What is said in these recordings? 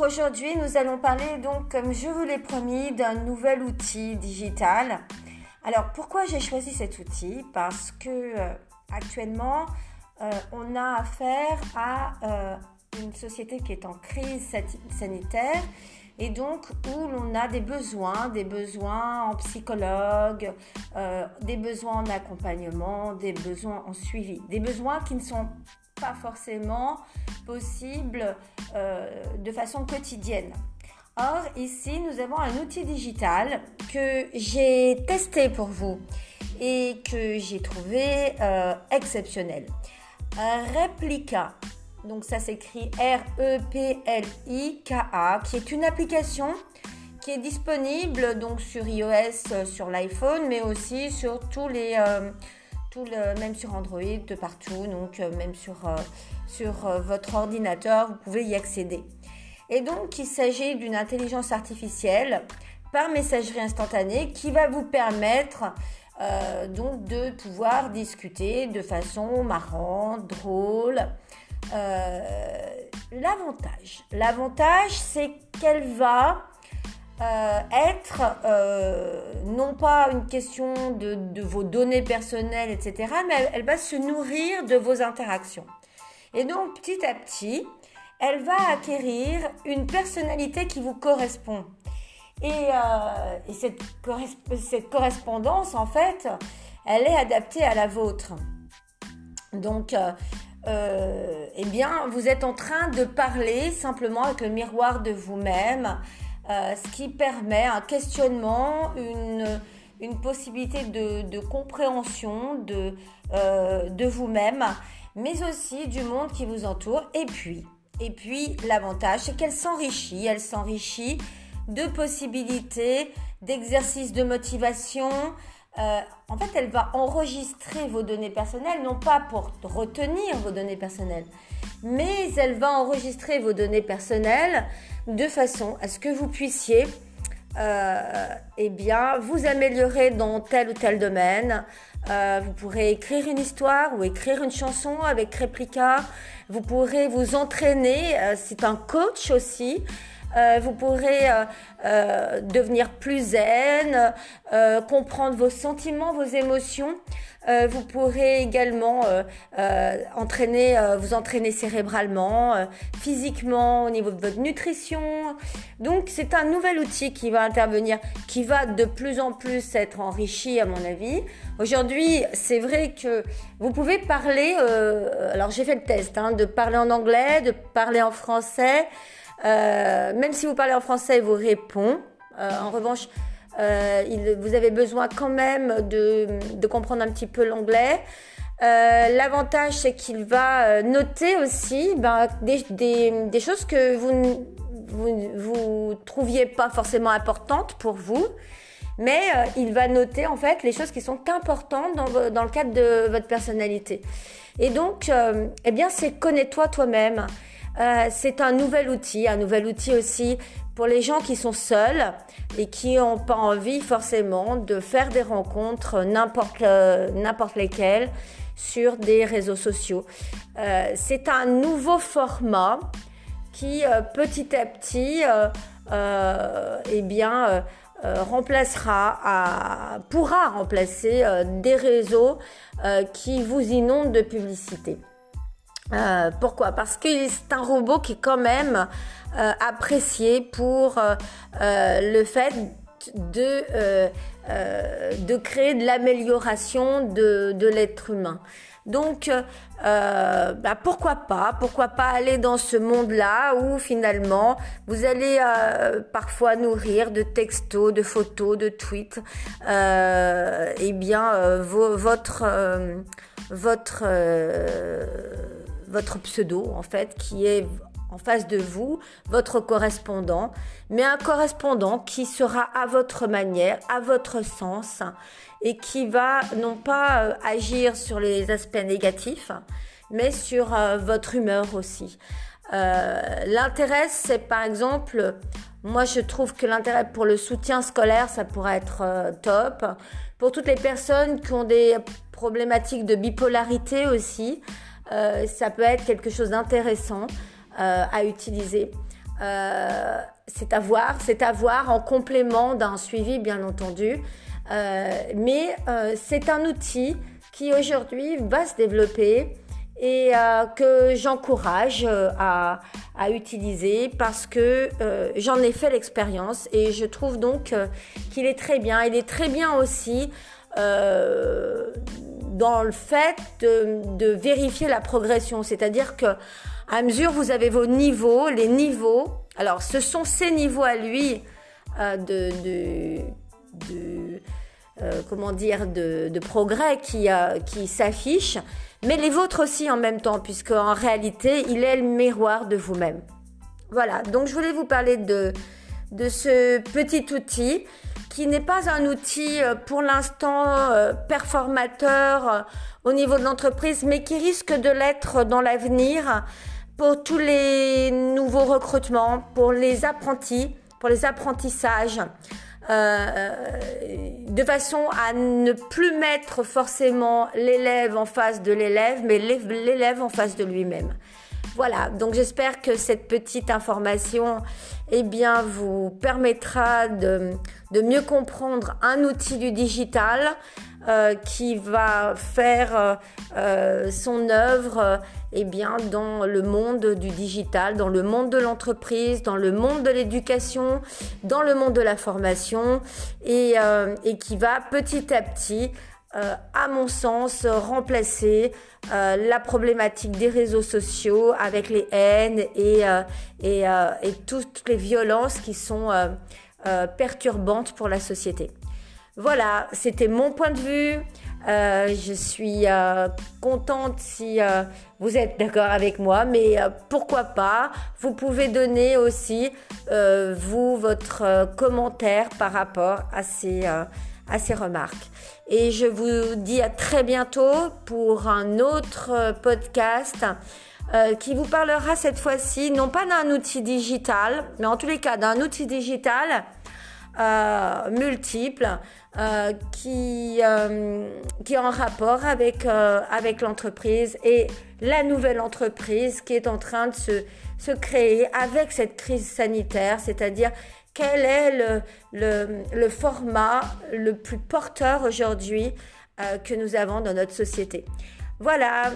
aujourd'hui, nous allons parler donc, comme je vous l'ai promis, d'un nouvel outil digital. Alors, pourquoi j'ai choisi cet outil? Parce que euh, actuellement, euh, on a affaire à euh, une société qui est en crise sanitaire et donc où l'on a des besoins, des besoins en psychologue, des besoins en accompagnement, des besoins en suivi, des besoins qui ne sont pas forcément possibles de façon quotidienne. Or, ici, nous avons un outil digital que j'ai testé pour vous et que j'ai trouvé euh, exceptionnel. Un Replica, donc ça s'écrit R-E-P-L-I-K-A, qui est une application qui est disponible donc sur iOS, euh, sur l'iPhone, mais aussi sur tous les, euh, tout le, même sur Android, de partout, donc même sur, sur votre ordinateur, vous pouvez y accéder. Et donc, il s'agit d'une intelligence artificielle par messagerie instantanée qui va vous permettre euh, donc de pouvoir discuter de façon marrante, drôle. Euh, l'avantage, l'avantage, c'est qu'elle va euh, être non pas une question de, vos données personnelles, etc., mais elle va se nourrir de vos interactions. Et donc, petit à petit, elle va acquérir une personnalité qui vous correspond. Et, euh, cette, correspondance, en fait, elle est adaptée à la vôtre. Donc, euh, euh, eh bien, vous êtes en train de parler simplement avec le miroir de vous-même, ce qui permet un questionnement, une, possibilité de, compréhension de, de vous-même, mais aussi du monde qui vous entoure. Et puis, et puis l'avantage, c'est qu'elle s'enrichit. Elle s'enrichit de possibilités, d'exercices de motivation. Euh, en fait, elle va enregistrer vos données personnelles, non pas pour retenir vos données personnelles, mais elle va enregistrer vos données personnelles de façon à ce que vous puissiez euh, eh bien, vous améliorer dans tel ou tel domaine. Euh, vous pourrez écrire une histoire ou écrire une chanson avec Replica. Vous pourrez vous entraîner. Euh, c'est un coach aussi. Euh, vous pourrez euh, euh, devenir plus zen, comprendre vos sentiments, vos émotions. vous pourrez également entraîner, vous entraîner cérébralement, physiquement, au niveau de votre nutrition. Donc c'est un nouvel outil qui va intervenir, qui va de plus en plus être enrichi à mon avis. Aujourd'hui, c'est vrai que vous pouvez parler, alors j'ai fait le test, hein, de parler en anglais, de parler en français. Euh, même si vous parlez en français, il vous répond. Euh, en revanche, euh, vous avez besoin quand même de, comprendre un petit peu l'anglais. L'avantage, c'est qu'il va noter aussi ben, des, choses que vous vous, trouviez pas forcément importantes pour vous, mais il va noter en fait les choses qui sont importantes dans, dans le cadre de votre personnalité. Et donc, eh bien, c'est connais-toi toi-même. Euh, c'est un nouvel outil, un nouvel outil aussi pour les gens qui sont seuls et qui n'ont pas envie forcément de faire des rencontres n'importe euh, lesquelles sur des réseaux sociaux. Euh, c'est un nouveau format qui petit à petit eh bien remplacera pourra remplacer des réseaux qui vous inondent de publicité. Euh, pourquoi? Parce que c'est un robot qui est quand même euh, apprécié pour euh, le fait de, de créer de l'amélioration de, de l'être humain. Donc, bah pourquoi pas? Pourquoi pas aller dans ce monde-là où finalement vous allez parfois nourrir de textos, de photos, de tweets, eh bien votre votre votre pseudo en fait qui est en face de vous, votre correspondant, mais un correspondant qui sera à votre manière, à votre sens, et qui va non pas euh, agir sur les aspects négatifs, mais sur euh, votre humeur aussi. Euh, l'intérêt, c'est par exemple, moi je trouve que l'intérêt pour le soutien scolaire, ça pourrait être top. Pour toutes les personnes qui ont des problématiques de bipolarité aussi, euh, ça peut être quelque chose d'intéressant euh, à utiliser. c'est à voir, c'est à voir en complément d'un suivi bien entendu. mais c'est un outil qui aujourd'hui va se développer et euh, que j'encourage euh, à, utiliser parce que euh, j'en ai fait l'expérience et je trouve donc qu'il est très bien. Il est très bien aussi dans le fait de, vérifier la progression, c'est-à-dire que à mesure vous avez vos niveaux, les niveaux, alors ce sont ces niveaux à lui de, de, comment dire de, progrès qui, qui s'affichent mais les vôtres aussi en même temps, puisque en réalité, il est le miroir de vous-même. Voilà, donc je voulais vous parler de, de ce petit outil qui n'est pas un outil euh, pour l'instant euh, performateur euh, au niveau de l'entreprise, mais qui risque de l'être dans l'avenir pour tous les nouveaux recrutements, pour les apprentis, pour les apprentissages. Euh, de façon à ne plus mettre forcément l'élève en face de l'élève, mais l'élève en face de lui-même. Voilà, donc j'espère que cette petite information eh bien, vous permettra de, de mieux comprendre un outil du digital euh, qui va faire euh, euh, son œuvre eh bien, dans le monde du digital, dans le monde de l'entreprise, dans le monde de l'éducation, dans le monde de la formation et, et qui va petit à petit à mon sens, remplacer la problématique des réseaux sociaux avec les haines et, et, et toutes les violences qui sont perturbantes pour la société. Voilà, c'était mon point de vue. Euh, je suis euh, contente si euh, vous êtes d'accord avec moi, mais pourquoi pas? Vous pouvez donner aussi, vous, votre commentaire par rapport à ces, à ces remarques. Et je vous dis à très bientôt pour un autre podcast. qui vous parlera cette fois-ci, non pas d'un outil digital, mais en tous les cas d'un outil digital multiple euh, qui, euh, qui est en rapport avec, euh, avec l'entreprise et la nouvelle entreprise qui est en train de se, se créer avec cette crise sanitaire, c'est-à-dire quel est le, format le plus porteur aujourd'hui que nous avons dans notre société. Voilà,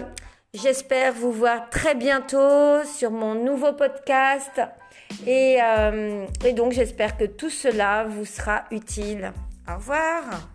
j'espère vous voir très bientôt sur mon nouveau podcast et, et donc j'espère que tout cela vous sera utile. Au revoir